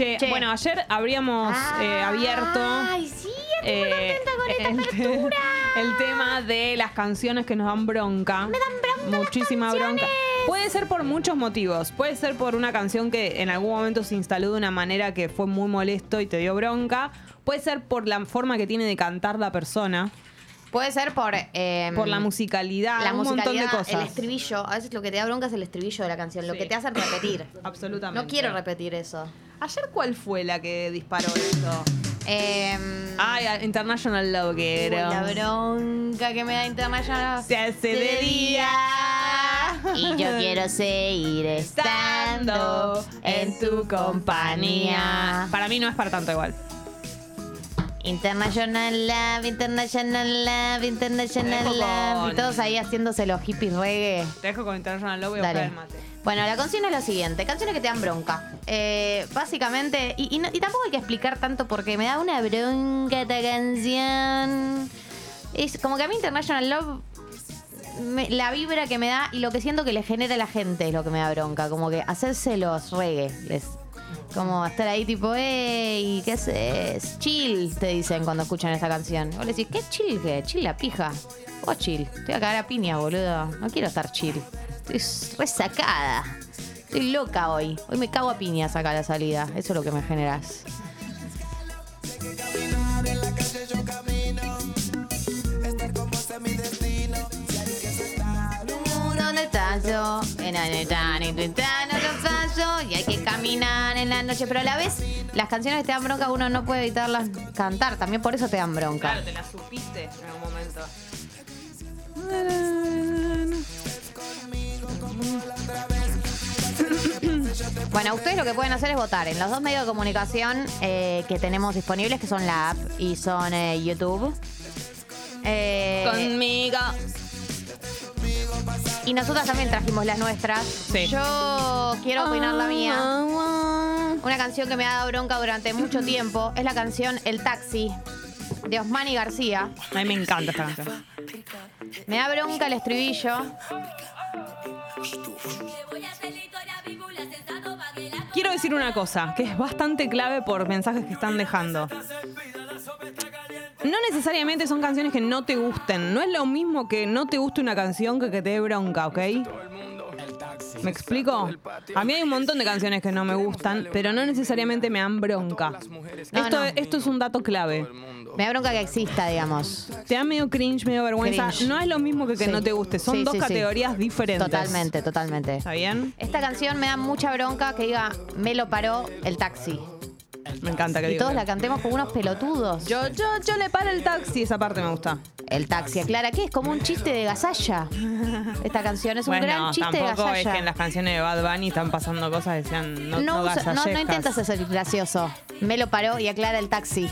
Che, Che. bueno, ayer habríamos eh, abierto Ay, sí, eh, con esta el, apertura. el tema de las canciones que nos dan bronca. Me dan bronca las Muchísima bronca. Puede ser por muchos motivos. Puede ser por una canción que en algún momento se instaló de una manera que fue muy molesto y te dio bronca. Puede ser por la forma que tiene de cantar la persona. Puede ser por... eh, Por la musicalidad, la un montón de cosas. el estribillo. A veces lo que te da bronca es el estribillo de la canción, lo que te hacen repetir. Absolutamente. No quiero repetir eso. ¿Ayer cuál fue la que disparó esto? Eh, Ay, International Love que era. la bronca que me da International. Se hace de día. Y yo quiero seguir estando en tu compañía. Para mí no es para tanto igual. International Love, International Love, International Love. con- Y todos ahí haciéndose los hippies reggae. Te dejo con International Love y Dale. el mate. Bueno, la consigna es lo siguiente: canciones que te dan bronca. Eh, básicamente, y, y no- y tampoco hay que explicar tanto porque me da una bronca esta canción. Es como que a mí International Love, me- la vibra que me da y lo que siento que le genera a la gente es lo que me da bronca. Como que hacerse los reggae. Les, como estar ahí tipo, ey, ¿qué haces? Chill, te dicen cuando escuchan esta canción. Vos le decís, ¿qué chill? ¿Qué? Chill la pija. Vos chill. Estoy a cagar a piña, boludo. No quiero estar chill. Estoy resacada. Estoy loca hoy. Hoy me cago a piñas acá a la salida. Eso es lo que me generas. ¿Dónde estás yo? En la la noche. Pero a la vez, las canciones que te dan bronca, uno no puede evitarlas cantar. También por eso te dan bronca. Claro, te la supiste en algún momento. Bueno, ustedes lo que pueden hacer es votar en los dos medios de comunicación eh, que tenemos disponibles, que son la app y son eh, YouTube. Eh, Conmigo. Y nosotras también trajimos las nuestras. Sí. Yo quiero opinar la mía. Una canción que me ha dado bronca durante mucho tiempo es la canción El Taxi de Osmani García. A mí me encanta esta canción. Me da bronca el estribillo. Quiero decir una cosa, que es bastante clave por mensajes que están dejando. No necesariamente son canciones que no te gusten. No es lo mismo que no te guste una canción que que te dé bronca, ¿ok? ¿Me explico? A mí hay un montón de canciones que no me gustan, pero no necesariamente me dan bronca. No, esto, no. esto es un dato clave. Me da bronca que exista, digamos. Te da medio cringe, medio vergüenza. Cringe. No es lo mismo que que Sí. no te guste. Son Sí, dos sí, sí. categorías diferentes. Totalmente, totalmente. ¿Está bien? Esta canción me da mucha bronca que diga, me lo paró el taxi. Me encanta que Y diga. todos la cantemos como unos pelotudos. Yo, yo, yo le paro el taxi, esa parte me gusta. El taxi, aclara que es como un chiste de gasalla. Esta canción es un bueno, gran chiste de tampoco es gasalla. que en las canciones de Bad Bunny están pasando cosas que decían no, no, no, usa- no, no gasallescas. intentas ser gracioso. Me lo paró y aclara el taxi.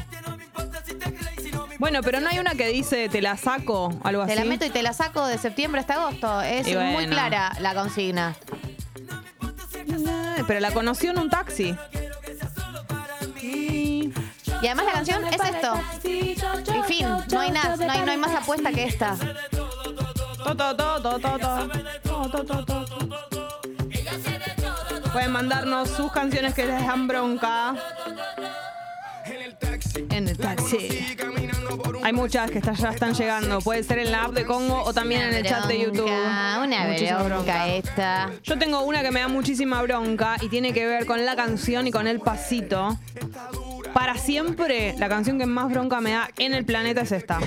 Bueno, pero no hay una que dice te la saco, algo Te así. la meto y te la saco de septiembre hasta agosto. Es Y muy bueno. clara la consigna. Pero la conoció en un taxi. Y además la canción es esto. Y fin, no hay nada, no hay, no hay más apuesta que esta. Pueden mandarnos sus canciones que les dan bronca. En el taxi. Hay muchas que está- ya están llegando. Puede ser en la app de Congo o también en el chat de YouTube. Una bronca esta. Yo tengo una que me da muchísima bronca y tiene que ver con la canción y con el pasito. Para siempre, la canción que más bronca me da en el planeta es esta.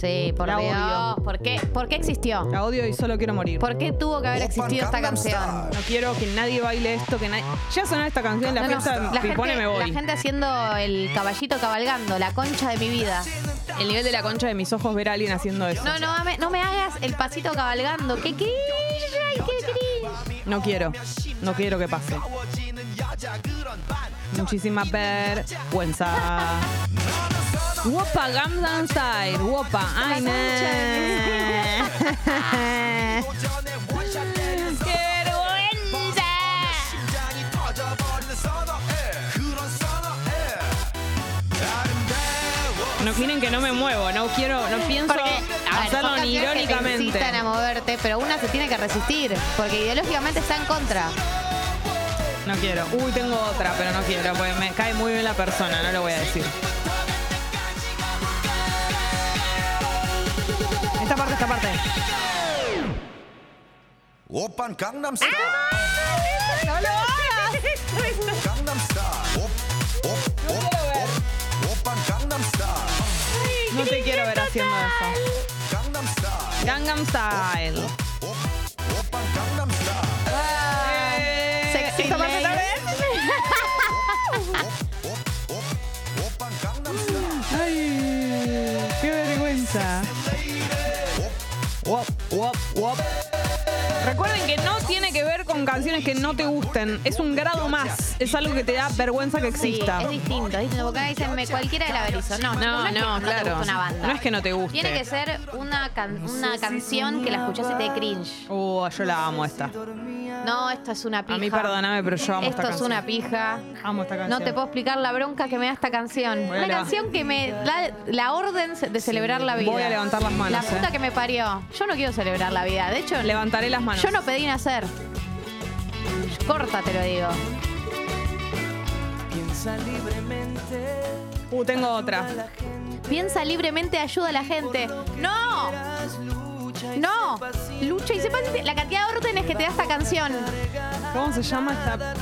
Sí, por La Dios. odio. ¿Por qué? ¿Por qué existió? La odio y solo quiero morir. ¿Por qué tuvo que haber existido esta canción? No quiero que nadie baile esto, que nadie... Ya sonó esta canción, la No, no, fiesta la, pipone gente, me voy. la gente haciendo el caballito cabalgando, la concha de mi vida. El nivel de la concha de mis ojos ver a alguien haciendo eso. No, no, me- no me hagas el pasito cabalgando. ¿Qué? Ay, qué querís. No quiero. No quiero que pase. Muchísima vergüenza. Wopa Gangnam Style. Wopa. Ay, no. ¡Qué vergüenza! No miren que no me muevo, no quiero, no pienso ver, hacerlo son ni canciones que te irónicamente. incitan a moverte, pero una se tiene que resistir, porque ideológicamente está en contra. No quiero. Uy, tengo otra, pero no quiero, porque me cae muy bien la persona, no lo voy a decir. Esta parte, esta parte. Open Gangnam Style. ¡No lo hagas! Gangnam Style. Op, op, op, op. Open Gangnam Style. No te quiero ver haciendo eso. Gangnam Style. Gangnam Style. Que no tiene que ver con canciones que no te gusten. Es un grado más. Es algo que te da vergüenza que Sí, exista. es distinto, es distinto. Porque acá dicen me cualquiera del averizo. No, No, no, es que no, te claro. gusta una banda. No es que no te guste. Tiene que ser una, can- una canción que la escuchás y te cringe. Oh, yo la amo esta. No, esto es una pija. A mí perdóname, pero yo amo Esto esta es canción. una pija. Amo esta No canción. te puedo explicar la bronca que me da esta canción. Voy a Una canción que me da la orden de celebrar la vida. Voy a levantar las manos, La eh. puta que me parió. Yo no quiero celebrar la vida. De hecho, Levantaré las manos. yo no pedí nacer. Corta, te lo digo. Uh, tengo otra. Piensa libremente, ayuda a la gente. ¡No! ¡No! Lucha y sepa la cantidad de órdenes que te da esta canción. ¿Cómo se llama esta?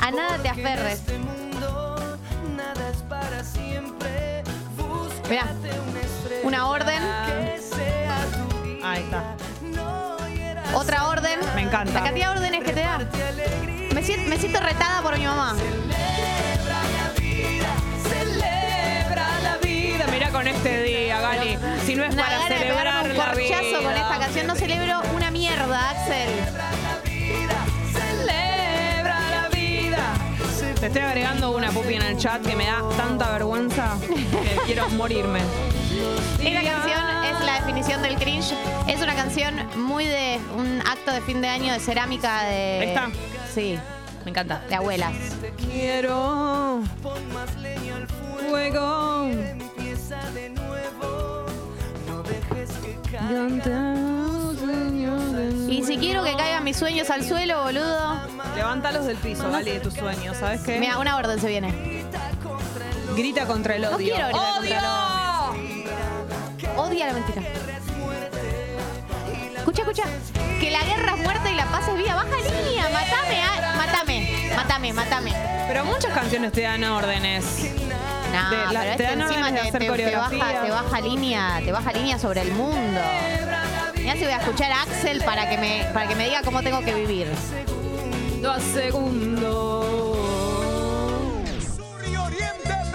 A nada te aferres. Mirá. Una orden, Ahí está. otra orden. Me encanta. La cantidad de órdenes que te da. Me siento, me siento retada por mi mamá. Celebra Si no es Una para gana de celebrar pegarme un la corchazo con esta canción. No celebro una mierda, Axel. Celebra la vida. Te estoy agregando una pupi en el chat que me da tanta vergüenza que quiero morirme. Esta canción es la definición del cringe. Es una canción muy de un acto de fin de año de cerámica de. ¿Esta? Sí, Me encanta. de abuelas. Quiero fuego. Y si quiero que caigan mis sueños al suelo, boludo. Levántalos del piso, Gali, de tus sueños. ¿Sabes qué? Mira, una orden se viene. Grita contra el odio. No quiero gritar contra el ¡Odio! Odia la mentira. Escucha, escucha. Que la guerra es muerte y la paz es vida. Baja línea. Matame, ah, matame. Matame, matame. Pero muchas canciones te dan órdenes. No, Te- la- pero te este encima de te, hacer te- te baja, coreografía. te baja línea, te baja línea sobre el mundo. Mirá si voy a escuchar a Axel para que me, para que me diga cómo tengo que vivir. Dos segundos.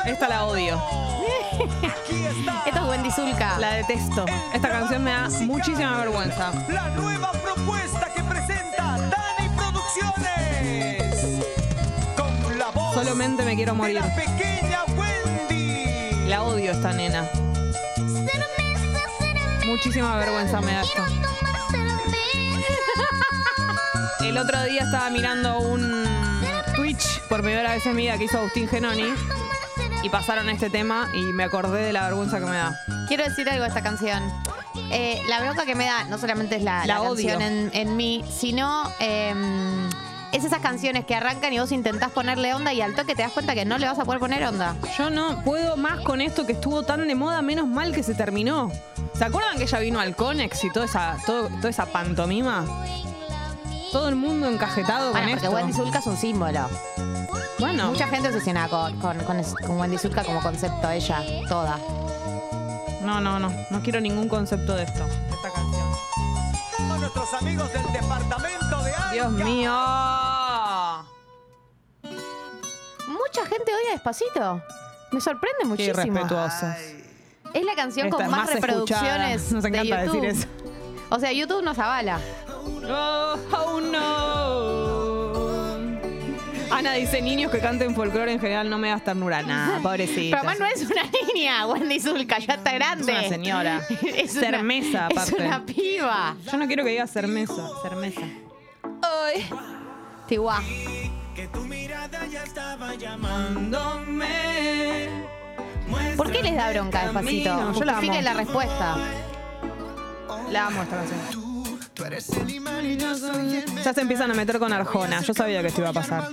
Esta la odio. Esto es Wendy Zulka. La detesto. Esta canción me da muchísima vergüenza. La nueva propuesta que presenta Dani Producciones. Con la voz Solamente me quiero de morir. la pequeña Wendy. La odio esta nena. Muchísima vergüenza me da esto. El otro día estaba mirando un Twitch por primera vez en mi vida que hizo Agustín Genoni y pasaron este tema y me acordé de la vergüenza que me da. Quiero decir algo de esta canción. Eh, la bronca que me da no solamente es la, La la odio. canción en, en mí, sino eh, es esas canciones que arrancan y vos intentás ponerle onda y al toque te das cuenta que no le vas a poder poner onda. Yo no puedo más con esto que estuvo tan de moda, menos mal que se terminó. ¿Se acuerdan que ella vino al Conex y toda esa, todo- toda esa pantomima? Todo el mundo encajetado Bueno, con porque esto. Wendy Zulka es un símbolo. Bueno, Mucha gente obsesiona con, con, con, es- con Wendy Zulka como concepto, ella, toda. no, no, no. No quiero ningún concepto de esto. A nuestros amigos del departamento de Arca. Dios mío. Mucha gente odia Despacito. Me sorprende muchísimo. Es la canción Esta con más, más escuchada. reproducciones Nos encanta de YouTube. decir eso. O sea, YouTube nos avala. Oh, oh, no. Ana dice, niños que canten folclore en general no me das ternura. Nah, pobrecita. Pero además no es una niña, Wendy Zulka, ya está grande. Es una señora. es Cermesa, una, aparte. Es una piba. Yo no quiero que diga cermesa, cermesa. Ay. Tihuá. ¿Por qué les da bronca despacito? Yo la amo. La respuesta. La amo esta canción. Ya se empiezan a meter con Arjona. Yo sabía que esto iba a pasar.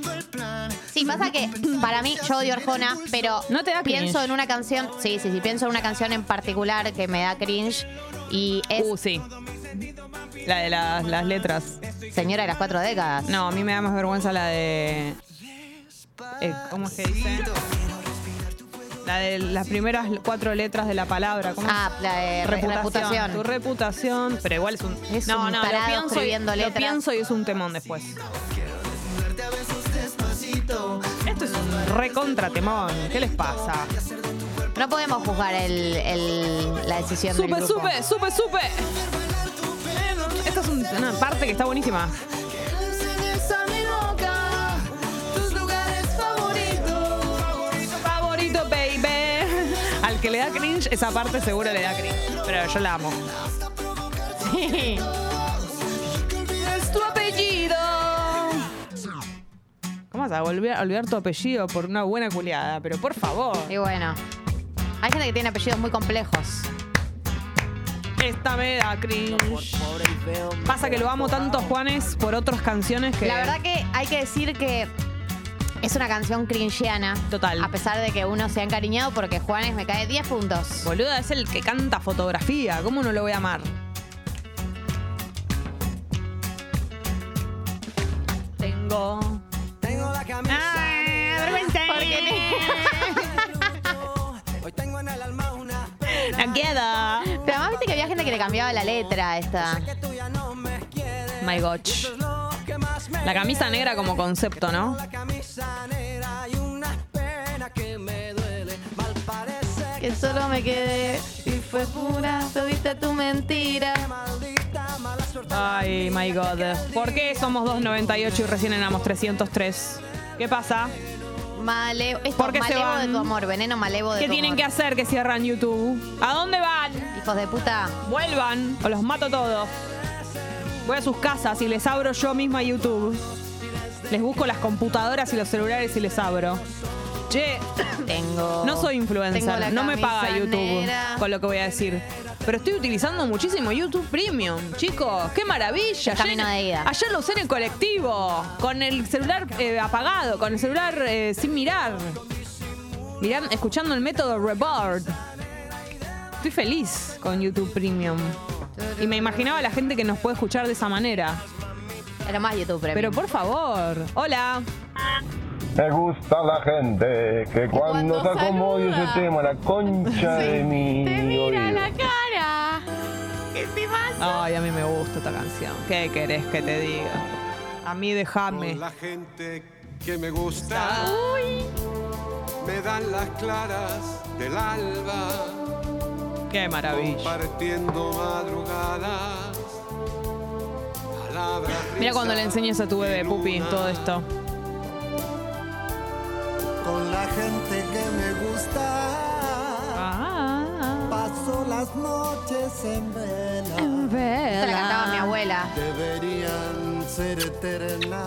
Sí, pasa que para mí, yo odio Arjona, pero ¿No te da pienso cringe? en una canción, sí, sí, sí, pienso en una canción en particular que me da cringe y es Uh, sí. La de las, las letras. Señora de las cuatro décadas. No, a mí me da más vergüenza la de. eh, ¿Cómo es que dice? La de las primeras cuatro letras de la palabra. ¿Cómo es? Ah, la de re- reputación. Tu reputación, pero igual es un. Es no, un no, lo pienso, y, lo pienso y es un temón después. Esto es un recontra temón. ¿Qué les pasa? No podemos juzgar el, el- la decisión del Supe, grupo. supe, supe, supe. Esta es un- una parte que está buenísima. Da cringe, esa parte seguro le da cringe. Pero yo la amo. Sí. Es tu apellido. ¿Cómo vas a volver a olvidar tu apellido por una buena culiada? Pero por favor. Y bueno, hay gente que tiene apellidos muy complejos. Esta me da cringe. Pasa que lo amo tanto a Juanes por otras canciones que. La verdad que hay que decir que es una canción cringeana. Total. A pesar de que uno se ha encariñado porque Juanes me cae 10 puntos. Boluda, es el que canta fotografía. ¿Cómo no lo voy a amar? Tengo. Tengo la camisa Ay. Porque Hoy tengo en el alma una No queda. Pero además viste que había gente que le cambiaba la letra a esta. My gosh. La camisa negra como concepto, ¿no? Que me duele. Mal parece Que solo me quedé y fue pura, tuviste tu mentira. Ay, my God. ¿Por qué somos 2.98 y recién éramos 303? ¿Qué pasa? Malevo, esto, ¿Por qué se malevo van? de tu amor, veneno malevo de ¿Qué tu tienen amor. que hacer que cierran YouTube? ¿A dónde van? Hijos de puta. Vuelvan o los mato todos. Voy a sus casas y les abro yo misma YouTube. Les busco las computadoras y los celulares y les abro. Che, Tengo. no soy influencer, no me paga YouTube negra. con lo que voy a decir. Pero estoy utilizando muchísimo YouTube Premium, chicos. ¡Qué maravilla! Es camino de ida. ayer lo usé en el colectivo, con el celular eh, apagado, con el celular eh, sin mirar. Miran, escuchando el método Reboard. Estoy feliz con YouTube Premium. Y me imaginaba la gente que nos puede escuchar de esa manera. Era más YouTube Premium. Pero por favor, hola. Me gusta la gente que cuando, cuando y saluda. ese tema, la concha de mi Te mira oído. la cara. ¿Qué te pasa? Ay, a mí me gusta esta canción. ¿Qué querés que te diga? A mí déjame. La gente que me gusta. Me dan las claras del alba. Qué maravilla. Compartiendo madrugadas. Mira cuando le enseñes a tu bebé, Pupi, todo esto. Con la gente que me gusta, Ah, paso las noches en vela. Esta la cantaba mi abuela. Deberían ser eternas.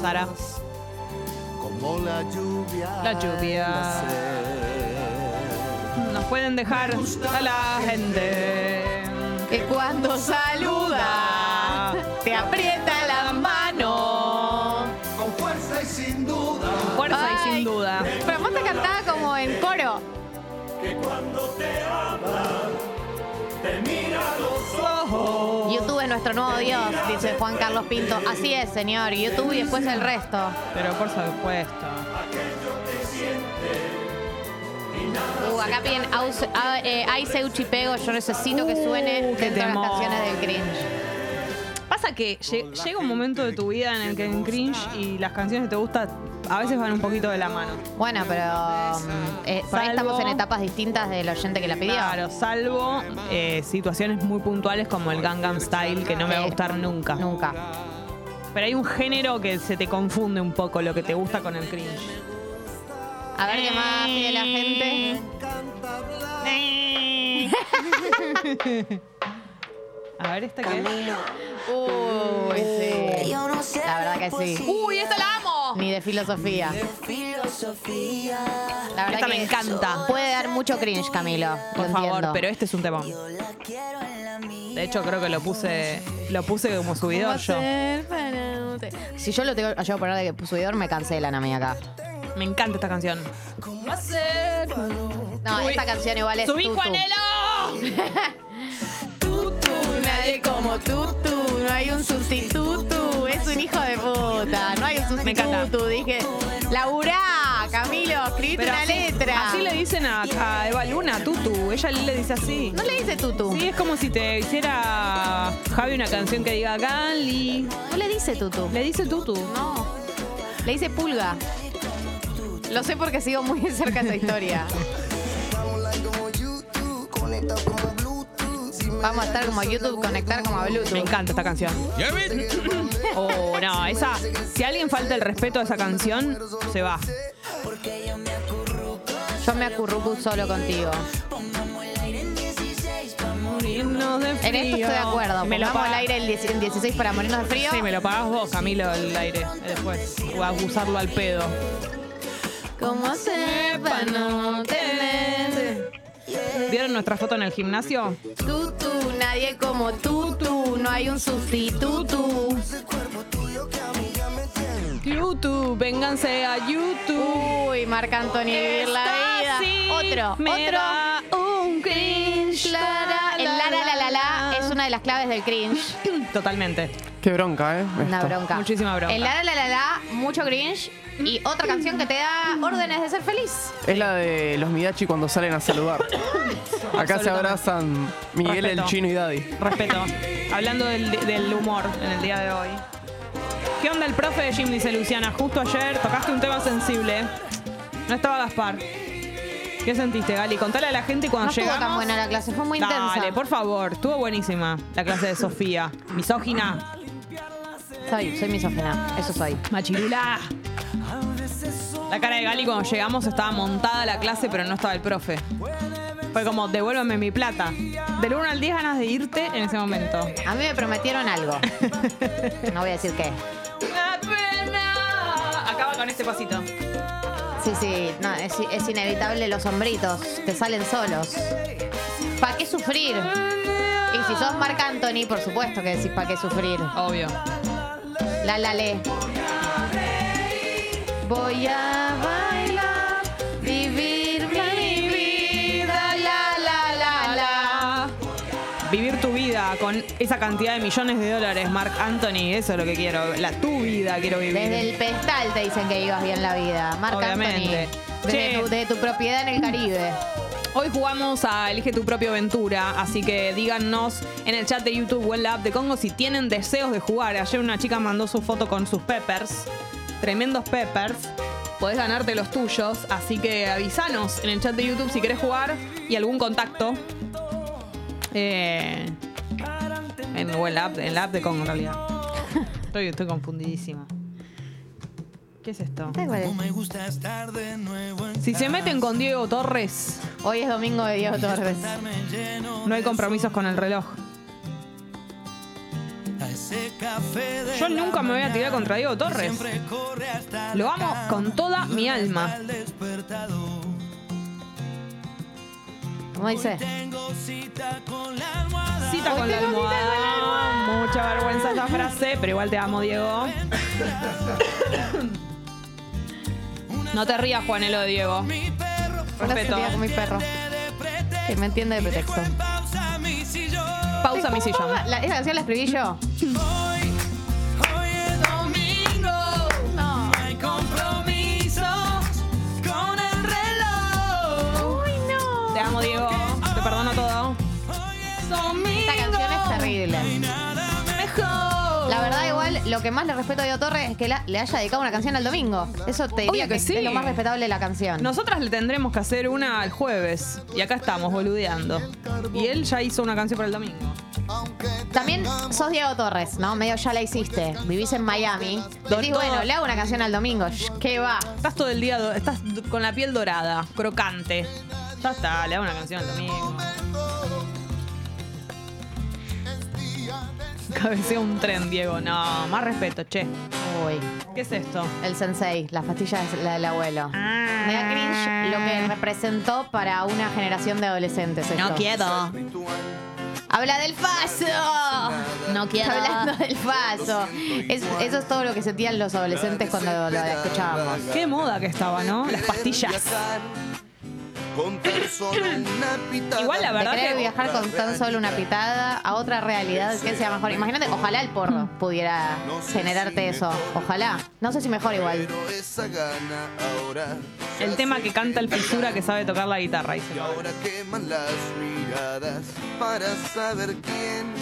Sara. Como la lluvia. La lluvia. en. Nos pueden dejar a la gente. Que cuando saluda te aprieta la mano. Con fuerza y sin duda. Fuerza y sin duda. Pero vos te cantaba como en coro. YouTube es nuestro nuevo Dios, dice Juan Carlos Pinto. Así es, señor. YouTube y después el resto. Pero por supuesto. Uh, acá piden Ay Seuchi Pego, yo necesito que suene Uh, dentro de las canciones del cringe. Pasa que lle- llega un momento de tu vida en el que en cringe y las canciones que te gustan a veces van un poquito de la mano. Bueno, pero mm, eh, por ahí Salvo- estamos en etapas distintas del oyente que la pidió. Claro, salvo eh, situaciones muy puntuales como el Gangnam Style, que no me va a gustar nunca. Nunca. Pero hay un género que se te confunde un poco lo que te gusta con el cringe. A ver qué más pide la gente. A ver, ¿esta qué es? Uy, sí. La verdad que sí. ¡Uy, esta la amo! Ni de filosofía. La verdad Esta que me encanta. Puede dar mucho cringe, Camilo. Por lo favor, entiendo. pero este es un temón. De hecho, creo que lo puse lo puse como subidor yo. Si yo lo tengo, llevo a poner de subidor, me cancelan a mí acá. Me encanta esta canción. No, Subí- esta canción igual es ¡Subí, tutu. Juanelo! Como tutu, no hay un sustituto, es un hijo de puta, no hay un Me encanta. sustituto, dije, laburá, Camilo, escribite Pero una así, letra. así le dicen a, a Eva Luna, Tutu. Ella le dice así. No le dice tutu, Sí, es como si te hiciera Javi una canción que diga Gali. no le dice tutu, Le dice Tutu. no, le dice pulga. Lo sé porque sigo muy de cerca esa historia. Vamos a estar como YouTube, conectar como a Me Bluetooth. encanta esta canción. Oh, no, esa. Si a alguien falta el respeto a esa canción, se va. Yo me acurruco solo contigo. Morirnos de En esto estoy de acuerdo. Me lo pagas- al aire el 10 en 16 para morirnos de frío. Sí, me lo pagás vos, Camilo, el aire. Después. O a usarlo al pedo. ¿Cómo hacer para no tener ¿Vieron nuestra foto en el gimnasio? tutu? Nadie como tutu, no hay un sustituto. YouTube, vénganse a YouTube. Uy, Marc Anthony, vivir la vida. sí Otro, me otro. da un cringe. Lara, el la la la la la es una de las claves del cringe. Totalmente. Qué bronca, ¿eh? Una Esto. bronca. Muchísima bronca. El la la la la la, mucho cringe. Y otra canción que te da órdenes de ser feliz. Es la de los Midachi cuando salen a saludar. Acá se abrazan Miguel, Respeto. el chino y Daddy. Respeto. Hablando del, del humor en el día de hoy. ¿Qué onda el profe de Jim? Dice Luciana. Justo ayer tocaste un tema sensible. No estaba Gaspar. ¿Qué sentiste, Gali? Contale a la gente cuando No estuvo llegamos. tan buena la clase, fue muy Dale, intensa. por favor. Estuvo buenísima la clase de Sofía. Misógina. Soy, soy misógina, eso soy. Machirula. La cara de Gali cuando llegamos estaba montada la clase, pero no estaba el profe. Fue como, devuélveme mi plata. Del 1 al 10 ganas de irte en ese momento. A mí me prometieron algo. No voy a decir qué. Acaba con este pasito. Sí, sí, no, es, es inevitable los hombritos, te salen solos. ¿Para qué sufrir? Y si sos Marc Anthony, por supuesto que decís ¿para qué sufrir? Obvio. La la le. Voy a bailar, vivir mi vida, la la la la. Vivir tu vida con esa cantidad de millones de dólares, Mark Anthony, eso es lo que quiero. La tu vida quiero vivir. Desde el pedestal te dicen que vivas bien la vida. Marc Obviamente. Anthony. Desde tu, desde tu propiedad en el Caribe. Hoy jugamos a Elige tu propia aventura, así que díganos en el chat de YouTube o en la app de Congo si tienen deseos de jugar. Ayer una chica mandó su foto con sus peppers, tremendos peppers. Podés ganarte los tuyos, así que avisanos en el chat de YouTube si querés jugar y algún contacto. Eh, en, o en la, app, en la app de Congo en realidad. Estoy, estoy confundidísima. ¿Qué es esto? Si se meten con Diego Torres, Hoy es domingo de Diego Torres. no hay compromisos con el reloj. Yo nunca me voy a tirar contra Diego Torres. Lo amo con toda mi alma. ¿Cómo dice? Cita con la almohada. Mucha vergüenza esta frase, pero igual te amo, Diego. No te rías, Juanelo de Diego. Respeto. ría con mi perro. Que me entiende de pretexto. Pausa mi sillón. La- esa canción la escribí yo. Lo que más le respeto a Diego Torres es que la- le haya dedicado una canción al domingo. Eso te diría Obvio que que, sí. es lo más respetable de la canción. Nosotras le tendremos que hacer una al jueves. Y acá estamos, boludeando. Y él ya hizo una canción para el domingo. También sos Diego Torres, ¿no? Medio ya la hiciste. Vivís en Miami. Decís, Todo- bueno, le hago una canción al domingo. Sh, ¿Qué va? Estás todo el día, do- estás d- con la piel dorada, crocante. Ya está, le hago una canción al domingo. Cabecea un tren, Diego. No, más respeto, che. Uy, ¿Qué es esto? el sensei, las pastillas la del abuelo. Me da cringe lo que representó para una generación de adolescentes. esto. quiero. Habla del paso. No quiero. Hablando del paso. Es- eso es todo lo que sentían los adolescentes cuando lo escuchábamos. Qué moda que estaba, ¿no? Las pastillas. Con tan solo una pitada. Igual la verdad que viajar con tan solo una pitada a otra realidad que sea mejor. Imagínate, ojalá el porno pudiera generarte eso. Ojalá. No sé si mejor igual. Pero esa gana ahora. el tema que canta el fisura que sabe tocar la guitarra. Y ahora queman las miradas para saber quién.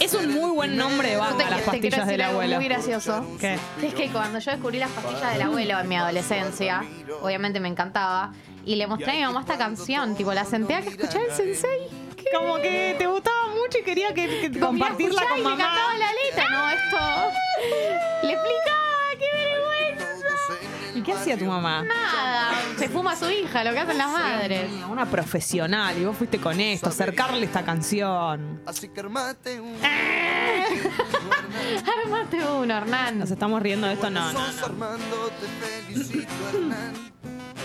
Es un muy buen nombre de banda, te, las pastillas decir del algo abuelo. muy gracioso. Es que cuando yo descubrí las pastillas del abuelo en mi adolescencia, obviamente me encantaba, y le mostré a mi mamá esta canción, tipo, la senté a que escuchaba el sensei. Como que te gustaba mucho y quería que, que compartirla con y me mamá. cantaba la letra, no, esto. Le. ¿Y qué hacía tu mamá? Nada, se fuma a su hija, lo que hacen las madres. Una profesional y vos fuiste con esto, acercarle esta canción. Así que armate un. Armate uno, Hernán. Nos estamos riendo de esto, no, no. Sos Armando, te felicito, Hernán.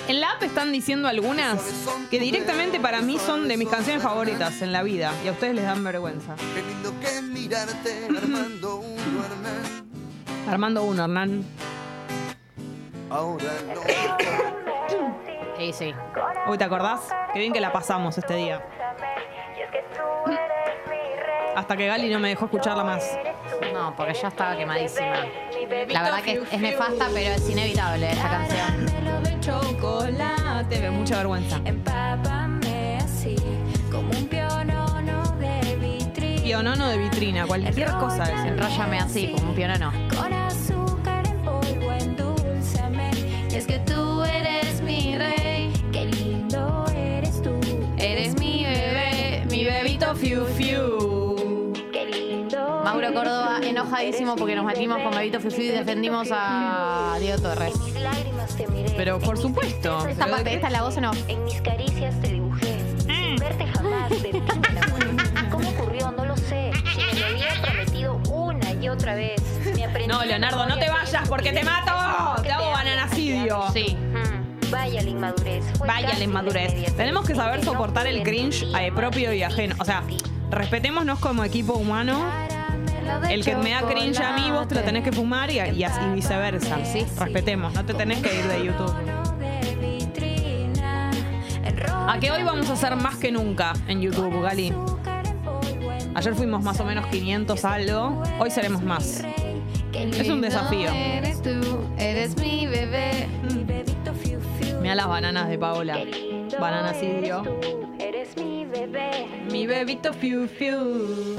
En la app están diciendo algunas que directamente para mí son de mis canciones favoritas en la vida y a ustedes les dan vergüenza. Qué lindo que mirarte, Armando uno, Hernán. Armando uno, Hernán. Ahora no. Sí, sí. Uy, ¿te acordás? Qué bien que la pasamos este día. Hasta que Gali no me dejó escucharla más. No, porque ya estaba quemadísima. La verdad que es nefasta, pero es inevitable esta canción. chocolate. Me mucha vergüenza. Empápame así, como un pionono de vitrina. Pionono de vitrina, cualquier cosa. Enróllame así, como un pionono. Fiu fiu. Qué lindo. Mauro Córdoba enojadísimo porque nos metimos con Bebito Fiu Fiu y defendimos a Diego Torres. Mis lágrimas te miré. Pero por supuesto. Esta Pero parte, de- esta es la voz en off. En mis caricias te dibujé. Sin verte jamás de ti me enamoré. ¿Cómo ocurrió? No lo sé. Si me lo había prometido una y otra vez. Me aprendí No, Leonardo, no te vayas porque te mato. Te hago bananacidio. Sí. Vaya la inmadurez. Fue Vaya casi la inmadurez. inmediata. Tenemos que saber soportar el cringe eh, propio y ajeno. O sea, respetémonos como equipo humano. El que me da cringe a mí, vos te lo tenés que fumar y, y así viceversa. Sí, sí. Respetemos, no te tenés que ir de YouTube. A que hoy vamos a hacer más que nunca en YouTube, Gali. Ayer fuimos más o menos 500 algo. Hoy seremos más. Es un desafío. Eres tú, eres mi bebé. Las bananas de Paola. Lindo Bananacidio. eres mi bebé. Mi bebito fiu fiu.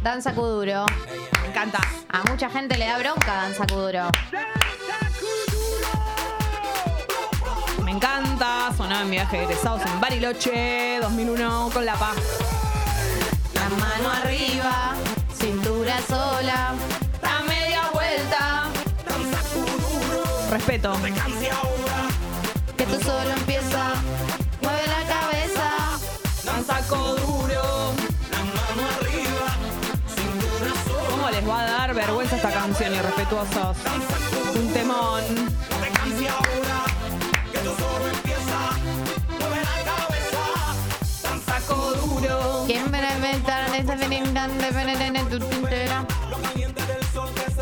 Danza Kuduro. Me encanta. A mucha gente le da bronca Danza Kuduro. Me encanta. Sonaba en mi viaje de egresados en Bariloche 2001 con La Paz. La mano arriba, cintura sola. Respeto. Que tú solo empieza. Mueve la cabeza. Danzaco duro. ¿Cómo les va a dar vergüenza esta canción, irrespetuosos? Un temón.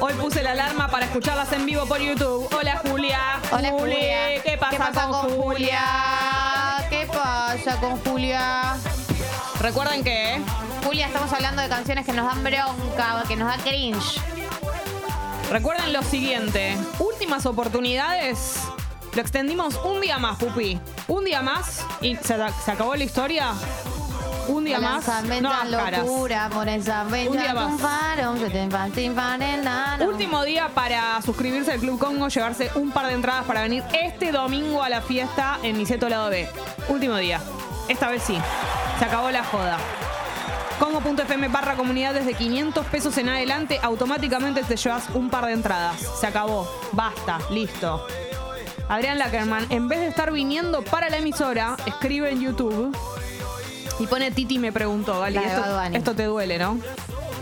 Hoy puse la alarma para escucharlas en vivo por YouTube. Hola Julia. Hola Juli, Julia. ¿Qué pasa, con, Julia? ¿Qué pasa con Julia? Recuerden que Julia, estamos hablando de canciones que nos dan bronca, que nos da cringe. Recuerden lo siguiente, últimas oportunidades. Lo extendimos un día más, Pupi. Un día más y se, se acabó la historia. Un día más. No locura, por esa Un día más. Último día para suscribirse al Club Congo, llevarse un par de entradas para venir este domingo a la fiesta en Niceto Lado B. Último día. Esta vez sí. Se acabó la joda. Congo.fm barra comunidad desde 500 pesos en adelante, automáticamente te llevas un par de entradas. Se acabó. Basta. Listo. Adrián Lackerman, en vez de estar viniendo para la emisora, escribe en YouTube y pone Titi me preguntó, Gali, La de esto, Bad Bunny. esto te duele, ¿no?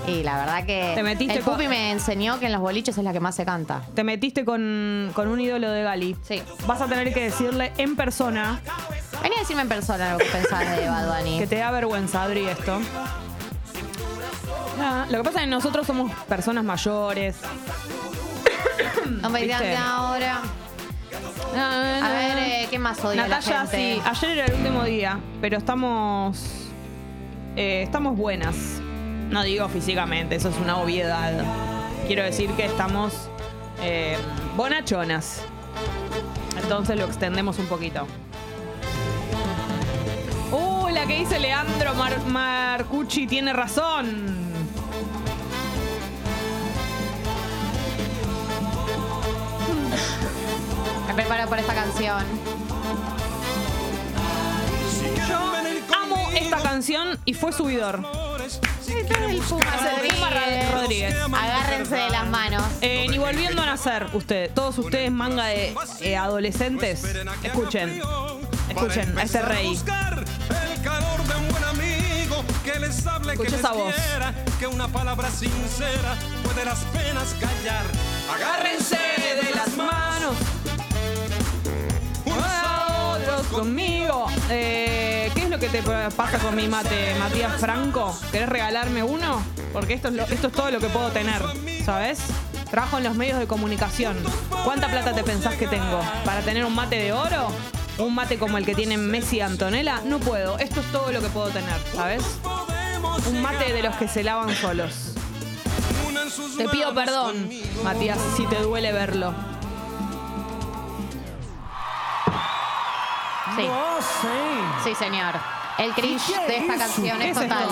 Y la verdad que. Te metiste el con- Pupi me enseñó que en los boliches es la que más se canta. Te metiste con, con un ídolo de Gali. Sí. Vas a tener que decirle en persona Vení a decirme en persona lo que pensás de Bad Bunny. que te da vergüenza, Adri, esto. Ah, Lo que pasa es que nosotros somos personas mayores. No me digan ahora. A ver, eh, ¿qué más odia Natalia, la gente? sí, ayer era el último día, pero estamos. eh, estamos buenas. No digo físicamente, eso es una obviedad. Quiero decir que estamos eh, bonachonas. Entonces lo extendemos un poquito. Uh, la que dice Leandro Mar- Marcucci tiene razón. Me preparo por esta canción. Yo amo esta canción y fue subidor. El Puma Puma Ra- Rodríguez. Agárrense de las manos. Eh, ni volviendo a nacer, usted, todos ustedes manga de eh, adolescentes, escuchen, escuchen a este rey. El calor de un buen amigo que les hable, que Escucha les esa voz. quiera, que una palabra sincera puede las penas callar. Agárrense de las manos. Ah, otros conmigo. Eh, ¿Qué es lo que te pasa con mi mate, Matías Franco? ¿Querés regalarme uno? Porque esto es, todo lo que puedo tener, ¿sabes? Trabajo en los medios de comunicación. ¿Cuánta plata te pensás que tengo? ¿Para tener un mate de oro? ¿Un mate como el que tienen Messi y Antonella? No puedo. Esto es todo lo que puedo tener, ¿sabes? Un mate de los que se lavan solos. Te pido perdón. Matías, si te duele verlo. Sí. Sí, señor. El cringe de esta canción ¿Qué es total.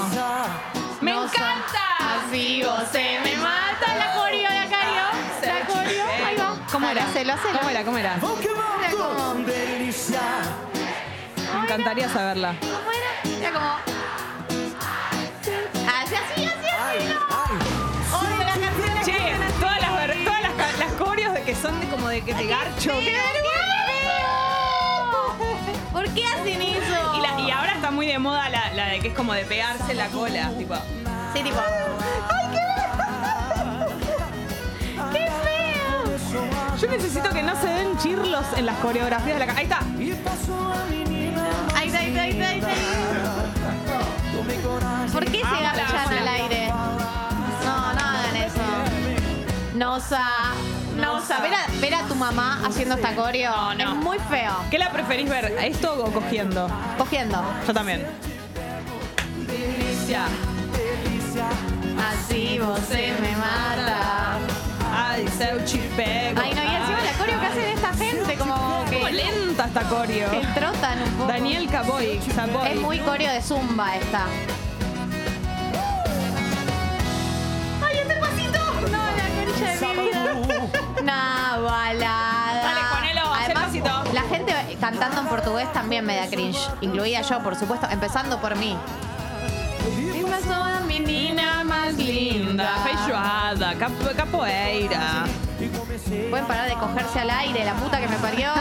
¡Me No encanta! Así se me mata la coreo, la cario. La coreo. Ahí va. ¿Cómo era? Hacelo, hacelo. ¿Cómo era? ¿Cómo era? Era como. Me encantaría saberla. ¿Cómo era? Era como. Así, así, así, así. no. Odio Che, todas las, ver- todas las, ca- las coreos de que son de como de que te garcho. ¡Qué feo! ¿Por qué hacen eso? Y, la- y ahora está muy de moda la, la de que es como de pegarse la cola. Tipo, Sí, tipo. ¡Qué feo! yo necesito que no se den chirlos en las coreografías de la ca- Ahí está. Ahí está, ahí está, ahí está, ahí está. ¿Por qué se canción. al aire? No, no hagan eso. Nosa. Nosa. Ver a, ver a tu mamá haciendo esta coreo No, no. es muy feo. ¿Qué la preferís ver? ¿Esto o cogiendo? Cogiendo. Yo también. Delicia. Así vos se me mata. Ay, chipego. Ay, no, y encima la coreo que hacen esta gente, como Como que, lenta esta coreo. que trotan un poco. Daniel. Caboy. Es muy coreo de zumba esta. Una balada. Dale, ponelo, el Además, la gente cantando en portugués también me da cringe. Incluida yo, por supuesto, empezando por mí. Y pasó a menina más linda. Feijoada, cap- capoeira. Pueden parar de cogerse al aire, la puta que me parió.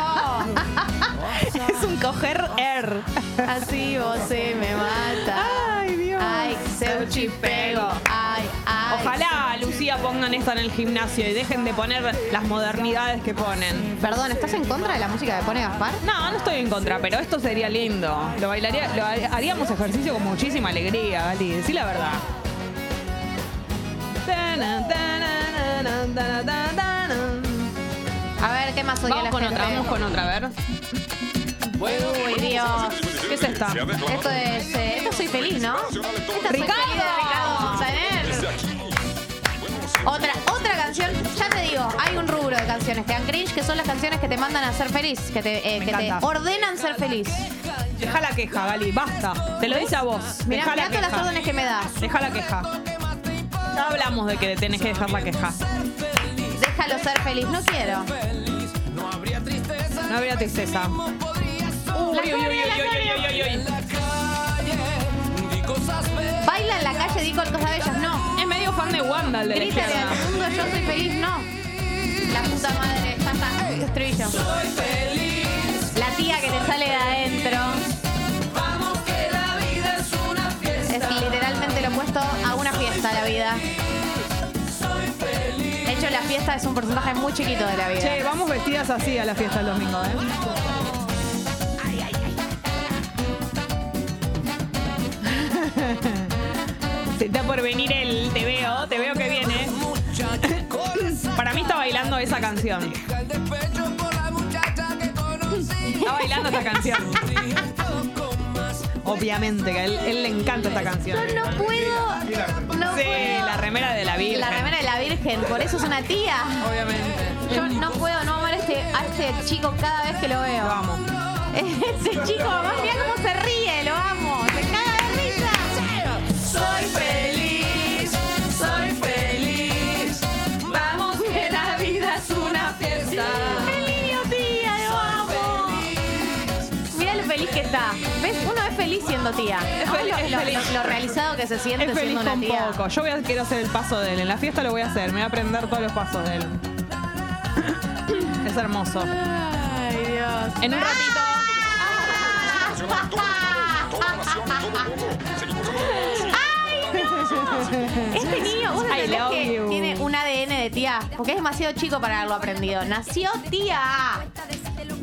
Es un coger air. Así vos se me mata. Ay, Dios. Ay, seu chipego. Ay. Ojalá, Lucía, pongan esto en el gimnasio y dejen de poner las modernidades que ponen. Perdón, ¿estás en contra de la música que pone Gaspar? No, no estoy en contra, pero esto sería lindo. Lo bailaría, lo ha- haríamos ejercicio con muchísima alegría, Gali, decí la verdad. A ver, ¿qué más odia Vamos la con gente? otra, vamos con otra, a ver. Uy, Dios. ¿Qué es esta? Esto es. eh, esto soy feliz, ¿no? Esta soy ¡Ricardo! feliz de Ricardo Montaner. Otra, otra canción, ya te digo, hay un rubro de canciones que dan cringe, que son las canciones que te mandan a ser feliz, que te, eh, que te ordenan ser feliz. Deja la queja, Gali, basta. Te lo dice a vos. Mirá, Deja la mirá todas las queja. órdenes que me das. Deja la queja. Ya hablamos de que tenés que dejar la queja. Déjalo ser feliz, no quiero. No habría tristeza. La uy, uy, uy, la uy, coreo. uy, uy, uy. Baila en la calle, di con cosas bellas, no. Es medio fan de Wanda, el de la Grítale izquierda. al mundo, yo soy feliz, no. La puta madre, ya está, estribillo. La tía que te sale de adentro. Es literalmente lo opuesto a una fiesta, la vida. De hecho, la fiesta es un porcentaje muy chiquito de la vida. Che, vamos vestidas así a la fiesta del domingo, ¿eh? Se está por venir el te veo, te veo que viene. Para mí está bailando esa canción. Está bailando esta canción. Obviamente, que a él, él le encanta esta canción. Yo no puedo. No Sí, puedo. la remera de la Virgen. La remera de la Virgen, por eso es una tía. Obviamente. Yo no puedo no amar a este, a este chico cada vez que lo veo. Lo amo. Ese chico, mamá, mira cómo se ríe, feliz siendo tía. Es lo, es lo- feliz. lo- lo realizado que se siente Es feliz siendo una con tía. poco. Yo voy a, quiero hacer el paso de él. En la fiesta lo voy a hacer. Me voy a aprender todos los pasos de él. Es hermoso. Ay, Dios. En un ratito. Este niño, vos I entendés love que you. tiene un ADN de tía. Porque es demasiado chico para haberlo aprendido. Nació tía.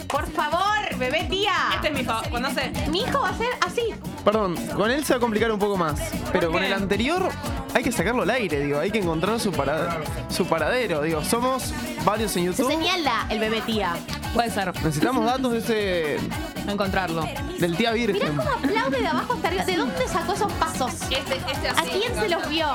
Por favor, bebé tía. Este es mi. Cuando hace. Mi hijo va a ser así. Perdón, con él se va a complicar un poco más. Pero con el anterior hay que sacarlo al aire, digo. Hay que encontrar su, para- su paradero. Digo, somos varios en Se YouTube. señala el bebé tía. Puede ser. Necesitamos datos de ese. Encontrarlo. del tía Mirá virgen. cómo aplaude de abajo hasta arriba. ¿De dónde sacó esos pasos? Este, este ¿A quién se los vio?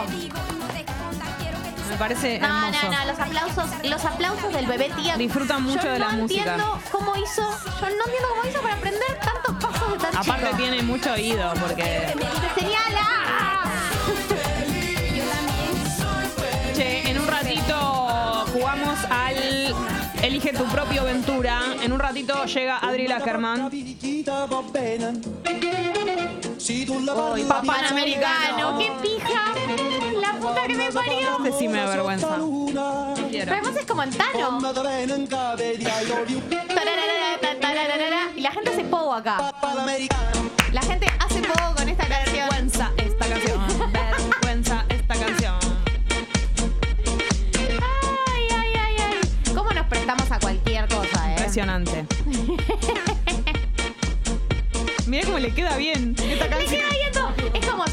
Me parece No, hermoso. no, no, los aplausos, los aplausos del bebé tía. Disfruta mucho Yo de la no música. entiendo cómo hizo, yo no entiendo cómo hizo para aprender tantos pasos de tan Aparte chico. tiene mucho oído porque. ¡Se señala! Che, en un ratito jugamos al Elige tu propio Ventura. En un ratito llega Adri Lackerman. Uy, Panamericano, qué pija. La puta que me parió. Este sí me da vergüenza. Pero Quiero. además es como en Tano. Tararara, ta, tararara. Y la gente hace pogo acá. La gente hace pogo con esta canción. Vergüenza esta canción. Vergüenza esta canción. Ay, ay, ay, ay. ¿Cómo nos prestamos a cualquier cosa, eh? Impresionante. Mira cómo le queda bien esta Le canción. queda viendo.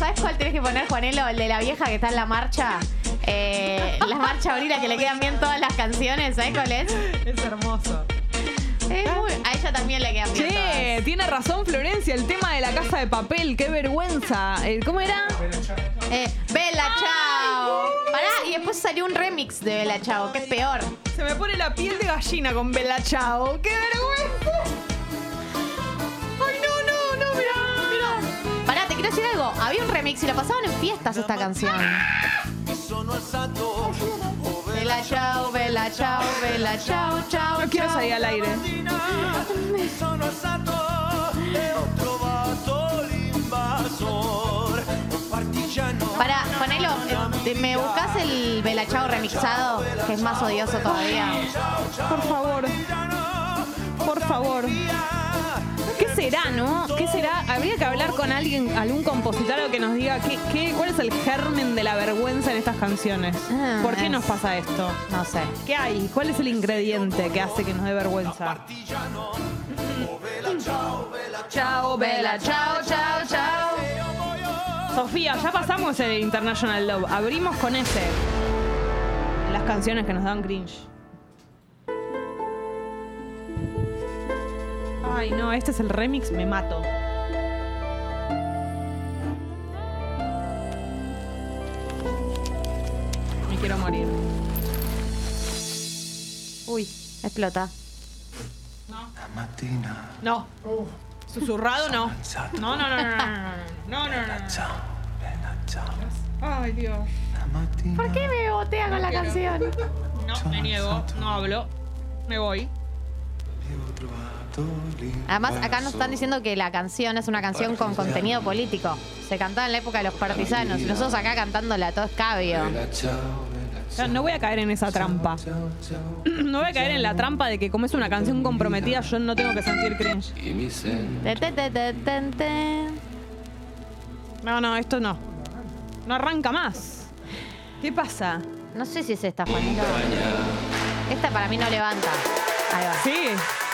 ¿Sabes cuál tenés que poner, Juanelo? El de la vieja que está en la marcha. Eh, la marcha ahorita que le quedan bien todas las canciones. ¿Sabes cuál es? Es hermoso. Es muy- a ella también le quedan bien Che, todas. tiene razón Florencia, el tema de la casa de papel, qué vergüenza. Eh, ¿Cómo era? Eh, Bella Chao. Pará, y después salió un remix de Bella Chao, que es peor. Se me pone la piel de gallina con Bella Chao. ¡Qué vergüenza! Quiero decir algo. Había un remix y la pasaban en fiestas esta canción. Bella Chao, Bella Chao, Bella Chao, Chao. No quiero salir al aire. Pará, ponelo. eh, ¿Me buscas el Bella Chao remixado? Que es más odioso todavía. Por favor. Por favor. ¿Qué será, no? ¿Qué será? Habría que hablar con alguien, algún compositor o que nos diga qué, qué, cuál es el germen de la vergüenza en estas canciones. Ah, ¿Por qué es- nos pasa esto? No sé. ¿Qué hay? ¿Cuál es el ingrediente que hace que nos dé vergüenza? Chao, Bella, chao, chao, chao. Sofía, ya pasamos el International Love. Abrimos con ese. Las canciones que nos dan cringe. Ay, no, este es el remix, me mato. Me quiero morir. Uy, explota. No. Susurrado no. No, no, no, no, no, no, no, no, no, no. Ay, Dios. ¿Por qué me botea con la canción? No, me niego, no hablo. Me voy. Además, acá nos están diciendo que la canción es una canción con contenido político. Se cantaba en la época de los partisanos y nosotros acá cantándola todo escabio. Ya, No voy a caer en esa trampa. No voy a caer en la trampa de que como es una canción comprometida, yo no tengo que sentir cringe. No, no, esto no. No arranca más. ¿Qué pasa? No sé si es esta, Juanito. Esta para mí no levanta. Ahí va. Sí.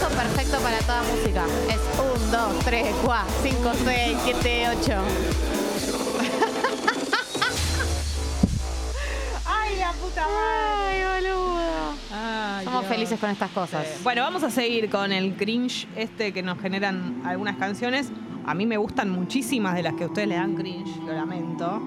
Paso perfecto para toda música. Es 1, 2, 3, 4, 5, 6, 7, 8. Ay, la puta madre. Ay, boludo. Ay, Somos Dios. felices con estas cosas. Eh, Bueno, vamos a seguir con el cringe este que nos generan algunas canciones. A mí me gustan muchísimas de las que ustedes le dan cringe, lo lamento.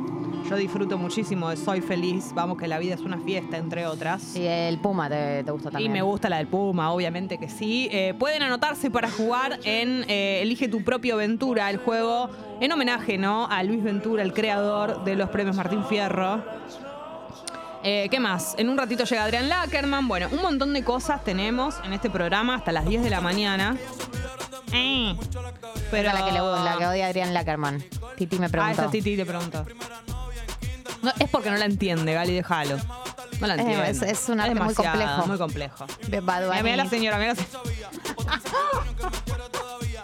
Yo disfruto muchísimo de Soy Feliz, vamos que la vida es una fiesta, entre otras. Y el Puma te, te gusta Y también. me gusta la del Puma, obviamente que sí. Eh, pueden anotarse para jugar en eh, Elige tu propio Ventura, el juego en homenaje ¿no? a Luis Ventura, el creador de los premios Martín Fierro. Eh, ¿Qué más? En un ratito llega Adrián Lackerman. Bueno, un montón de cosas tenemos en este programa hasta las 10 de la mañana. Eh, Pero la que, le, la que odia Adrián Lackerman. Titi me Ah, preguntó. esa Titi te pregunto. No, es porque no la entiende, Gali, déjalo. No la entiende. es- es un arte muy demasiado, complejo. Muy complejo. De Bad Mira, la señora, mira la señora.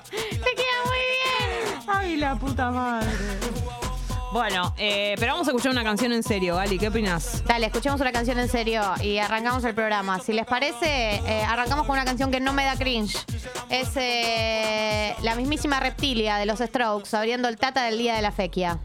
Te queda muy bien. Ay, la puta madre. Bueno, eh, pero vamos a escuchar una canción en serio, Gali. ¿Qué opinas? Dale, escuchemos una canción en serio y arrancamos el programa. Si les parece, eh, arrancamos con una canción que no me da cringe. Es eh, la mismísima reptilia de los Strokes abriendo el tata del día de la fequia.